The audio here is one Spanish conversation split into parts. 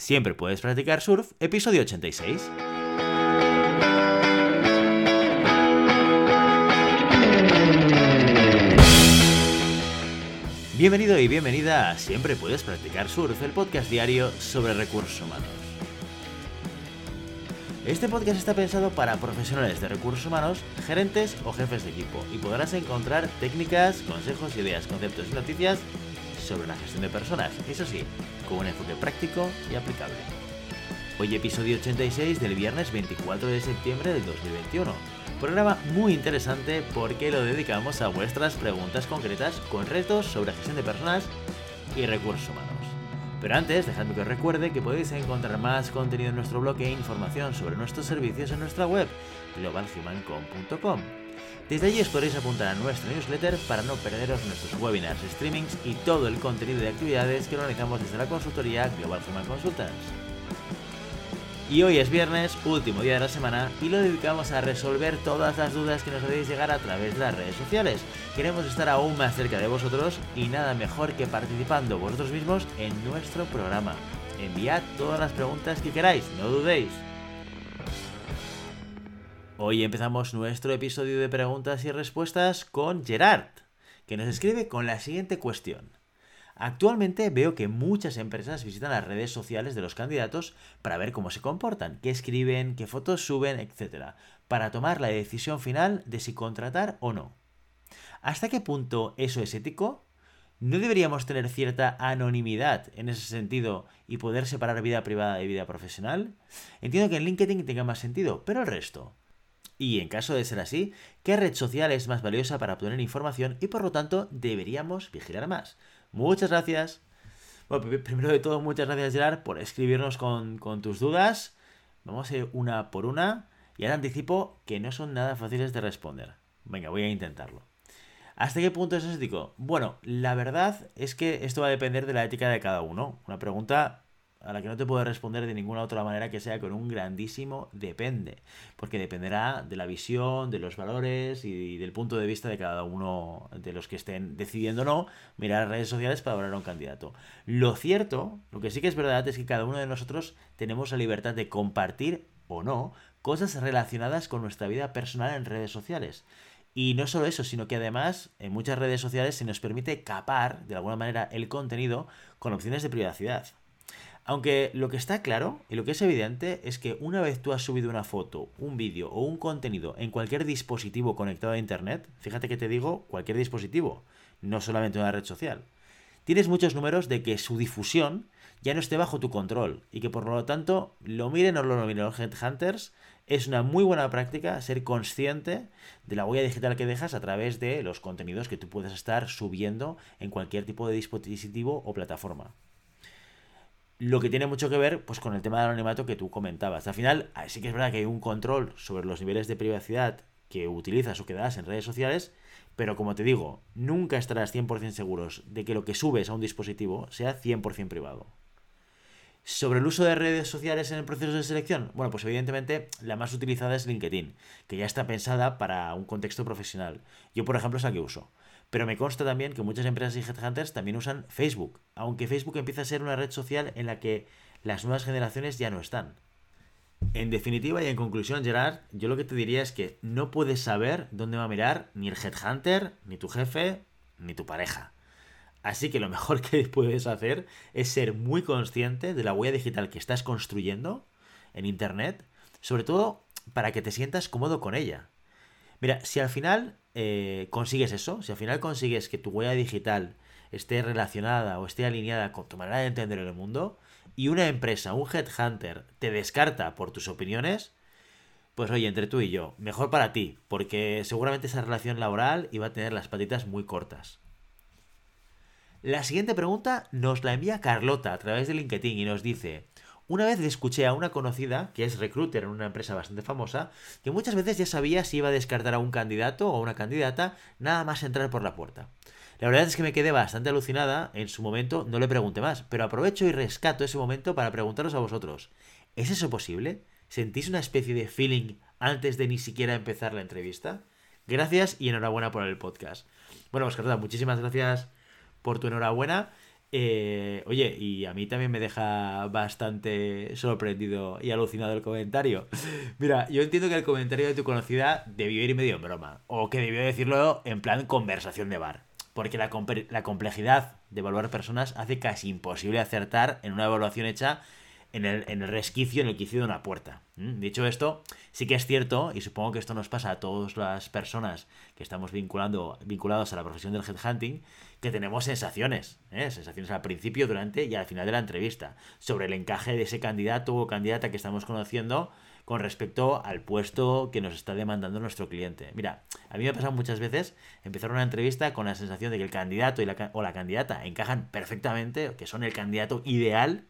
Siempre puedes practicar surf, episodio 86. Bienvenido y bienvenida a Siempre puedes practicar surf, el podcast diario sobre recursos humanos. Este podcast está pensado para profesionales de recursos humanos, gerentes o jefes de equipo y podrás encontrar técnicas, consejos, ideas, conceptos y noticias sobre la gestión de personas, eso sí, con un enfoque práctico y aplicable. Hoy episodio 86 del viernes 24 de septiembre del 2021. Programa muy interesante porque lo dedicamos a vuestras preguntas concretas con retos sobre gestión de personas y recursos humanos. Pero antes, dejadme que os recuerde que podéis encontrar más contenido en nuestro blog e información sobre nuestros servicios en nuestra web, globalhumancom.com. Desde allí os podréis apuntar a nuestro newsletter para no perderos nuestros webinars, streamings y todo el contenido de actividades que organizamos desde la consultoría Global Human Consultants. Y hoy es viernes, último día de la semana, y lo dedicamos a resolver todas las dudas que nos podéis llegar a través de las redes sociales. Queremos estar aún más cerca de vosotros y nada mejor que participando vosotros mismos en nuestro programa. Enviad todas las preguntas que queráis, no dudéis. Hoy empezamos nuestro episodio de preguntas y respuestas con Gerard, que nos escribe con la siguiente cuestión. Actualmente veo que muchas empresas visitan las redes sociales de los candidatos para ver cómo se comportan, qué escriben, qué fotos suben, etc., para tomar la decisión final de si contratar o no. ¿Hasta qué punto eso es ético? ¿No deberíamos tener cierta anonimidad en ese sentido y poder separar vida privada de vida profesional? Entiendo que en LinkedIn tenga más sentido, pero el resto. Y en caso de ser así, ¿qué red social es más valiosa para obtener información y por lo tanto deberíamos vigilar más? Muchas gracias. Bueno, primero de todo, muchas gracias Gerard por escribirnos con, tus dudas. Vamos a ir una por una. Y ahora anticipo que no son nada fáciles de responder. Venga, voy a intentarlo. ¿Hasta qué punto es ético? Bueno, la verdad es que esto va a depender de la ética de cada uno. Una pregunta a la que no te puedo responder de ninguna otra manera que sea con un grandísimo depende, porque dependerá de la visión, de los valores y del punto de vista de cada uno de los que estén decidiendo no mirar redes sociales para valorar a un candidato. Lo cierto, lo que sí que es verdad es que cada uno de nosotros tenemos la libertad de compartir o no cosas relacionadas con nuestra vida personal en redes sociales. Y no solo eso, sino que además en muchas redes sociales se nos permite capar de alguna manera el contenido con opciones de privacidad. Aunque lo que está claro y lo que es evidente es que una vez tú has subido una foto, un vídeo o un contenido en cualquier dispositivo conectado a Internet, fíjate que te digo cualquier dispositivo, no solamente una red social, tienes muchos números de que su difusión ya no esté bajo tu control y que por lo tanto lo miren o lo miren los headhunters, es una muy buena práctica ser consciente de la huella digital que dejas a través de los contenidos que tú puedes estar subiendo en cualquier tipo de dispositivo o plataforma lo que tiene mucho que ver pues, con el tema del anonimato que tú comentabas. Al final, ah, sí que es verdad que hay un control sobre los niveles de privacidad que utilizas o que das en redes sociales, pero como te digo, nunca estarás 100% seguros de que lo que subes a un dispositivo sea 100% privado. Sobre el uso de redes sociales en el proceso de selección, bueno, pues evidentemente la más utilizada es LinkedIn, que ya está pensada para un contexto profesional. Yo, por ejemplo, es la que uso. Pero me consta también que muchas empresas y headhunters también usan Facebook, aunque Facebook empieza a ser una red social en la que las nuevas generaciones ya no están. En definitiva y en conclusión, Gerard, yo lo que te diría es que no puedes saber dónde va a mirar ni el headhunter, ni tu jefe, ni tu pareja. Así que lo mejor que puedes hacer es ser muy consciente de la huella digital que estás construyendo en Internet, sobre todo para que te sientas cómodo con ella. Mira, si al final eh, consigues eso, si al final consigues que tu huella digital esté relacionada o esté alineada con tu manera de entender el mundo, y una empresa, un headhunter, te descarta por tus opiniones, pues oye, entre tú y yo, mejor para ti, porque seguramente esa relación laboral iba a tener las patitas muy cortas. La siguiente pregunta nos la envía Carlota a través de LinkedIn y nos dice, una vez escuché a una conocida, que es recruiter en una empresa bastante famosa, que muchas veces ya sabía si iba a descartar a un candidato o una candidata nada más entrar por la puerta. La verdad es que me quedé bastante alucinada, en su momento no le pregunté más, pero aprovecho y rescato ese momento para preguntaros a vosotros, ¿es eso posible? ¿Sentís una especie de feeling antes de ni siquiera empezar la entrevista? Gracias y enhorabuena por el podcast. Bueno, Oscar, muchísimas gracias por tu enhorabuena. Eh, oye, y a mí también me deja bastante sorprendido y alucinado el comentario. Mira, yo entiendo que el comentario de tu conocida debió ir medio en broma, o que debió decirlo en plan conversación de bar, porque la, la complejidad de evaluar personas hace casi imposible acertar en una evaluación hecha en el, en el resquicio, en el quicio de una puerta. Dicho esto, sí que es cierto, y supongo que esto nos pasa a todas las personas que estamos vinculando, vinculados a la profesión del headhunting, que tenemos sensaciones, ¿eh? sensaciones al principio, durante y al final de la entrevista, sobre el encaje de ese candidato o candidata que estamos conociendo con respecto al puesto que nos está demandando nuestro cliente. Mira, a mí me ha pasado muchas veces empezar una entrevista con la sensación de que el candidato o la candidata encajan perfectamente, que son el candidato ideal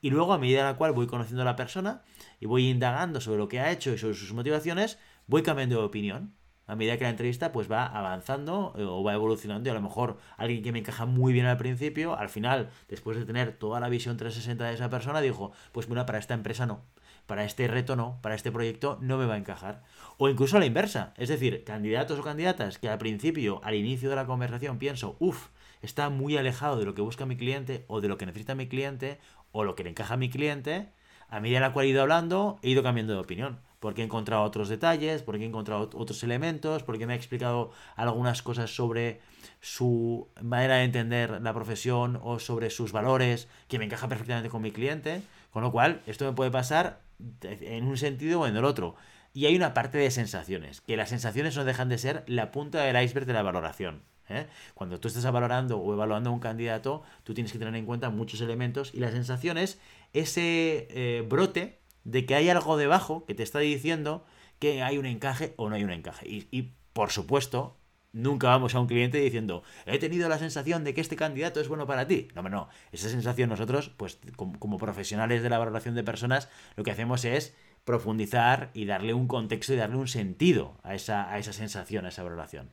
y luego, a medida en la cual voy conociendo a la persona y voy indagando sobre lo que ha hecho y sobre sus motivaciones, voy cambiando de opinión. A medida que la entrevista pues va avanzando eh, o va evolucionando y a lo mejor alguien que me encaja muy bien al principio, al final, después de tener toda la visión 360 de esa persona, dijo, pues bueno, para esta empresa no, para este reto no, para este proyecto no me va a encajar. O incluso a la inversa, es decir, candidatos o candidatas que al principio, al inicio de la conversación, pienso, uff, está muy alejado de lo que busca mi cliente o de lo que necesita mi cliente o lo que le encaja a mi cliente, a medida en la cual he ido hablando, he ido cambiando de opinión. Porque he encontrado otros detalles, porque he encontrado otros elementos, porque me ha explicado algunas cosas sobre su manera de entender la profesión o sobre sus valores que me encaja perfectamente con mi cliente. Con lo cual, esto me puede pasar en un sentido o en el otro. Y hay una parte de sensaciones, que las sensaciones no dejan de ser la punta del iceberg de la valoración. ¿eh? Cuando tú estás valorando o evaluando a un candidato, tú tienes que tener en cuenta muchos elementos y la sensación es ese eh, brote de que hay algo debajo que te está diciendo que hay un encaje o no hay un encaje. Y, por supuesto, nunca vamos a un cliente diciendo, he tenido la sensación de que este candidato es bueno para ti. No, no, esa sensación nosotros, pues como, como profesionales de la valoración de personas, lo que hacemos es profundizar y darle un contexto y darle un sentido a esa, a esa sensación, a esa valoración.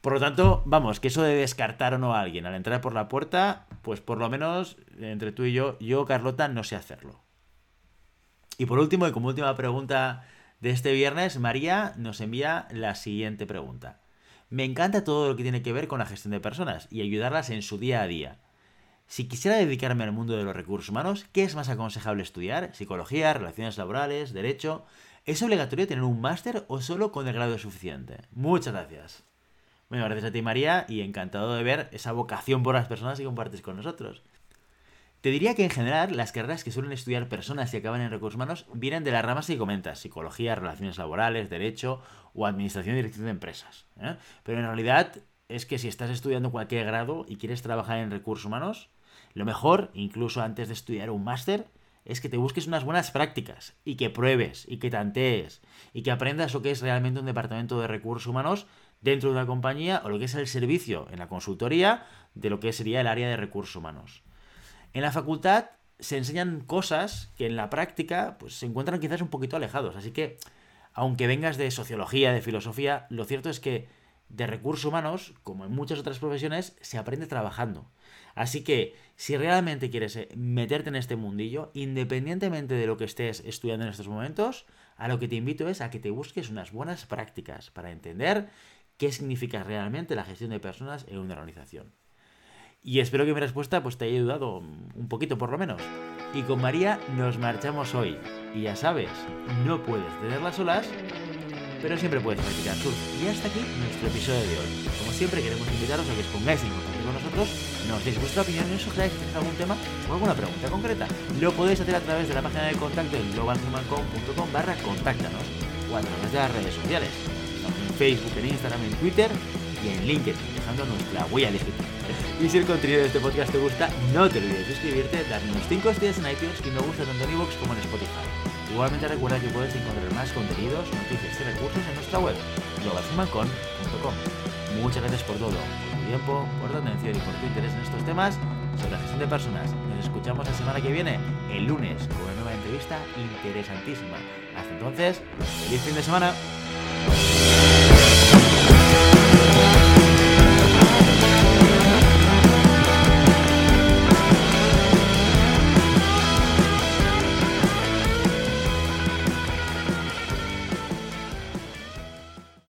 Por lo tanto, vamos, que eso de descartar o no a alguien al entrar por la puerta, pues por lo menos entre tú y yo, yo, Carlota, no sé hacerlo. Y por último, y como última pregunta de este viernes, María nos envía la siguiente pregunta. Me encanta todo lo que tiene que ver con la gestión de personas y ayudarlas en su día a día. Si quisiera dedicarme al mundo de los recursos humanos, ¿qué es más aconsejable estudiar? ¿Psicología, relaciones laborales, derecho? ¿Es obligatorio tener un máster o solo con el grado suficiente? Muchas gracias. Bueno, gracias a ti María y encantado de ver esa vocación por las personas que compartes con nosotros. Te diría que en general las carreras que suelen estudiar personas y acaban en recursos humanos vienen de las ramas que comentas, psicología, relaciones laborales, derecho o administración y dirección de empresas. ¿eh? Pero en realidad es que si estás estudiando cualquier grado y quieres trabajar en recursos humanos, lo mejor, incluso antes de estudiar un máster, es que te busques unas buenas prácticas y que pruebes y que tantees y que aprendas lo que es realmente un departamento de recursos humanos dentro de una compañía o lo que es el servicio en la consultoría de lo que sería el área de recursos humanos. En la facultad se enseñan cosas que en la práctica pues, se encuentran quizás un poquito alejados. Así que, aunque vengas de sociología, de filosofía, lo cierto es que de recursos humanos, como en muchas otras profesiones, se aprende trabajando. Así que, si realmente quieres eh, meterte en este mundillo, independientemente de lo que estés estudiando en estos momentos, a lo que te invito es a que te busques unas buenas prácticas para entender qué significa realmente la gestión de personas en una organización. Y espero que mi respuesta pues, te haya ayudado un poquito por lo menos. Y con María nos marchamos hoy. Y ya sabes, no puedes tenerlas solas, pero siempre puedes practicar surf. Y hasta aquí nuestro episodio de hoy. Como siempre queremos invitaros a que os pongáis en contacto con nosotros, nos deis vuestra opinión y os sugeráis algún tema o alguna pregunta concreta. Lo podéis hacer a través de la página de contacto en globalhumancom.com barra contáctanos o a través de las redes sociales en Facebook, en Instagram, en Twitter y en LinkedIn, dejando nuestra huella digital. Y si el contenido de este podcast te gusta, no te olvides de suscribirte, darnos 5 estrellas en iTunes y me gusta tanto en iVoox como en Spotify. Igualmente recuerda que puedes encontrar más contenidos, noticias y recursos en nuestra web, globalhumancon.com. Muchas gracias por todo, por tu tiempo, por tu atención y por tu interés en estos temas sobre la gestión de personas. Nos escuchamos la semana que viene, el lunes, con una nueva entrevista interesantísima. Hasta entonces, feliz fin de semana.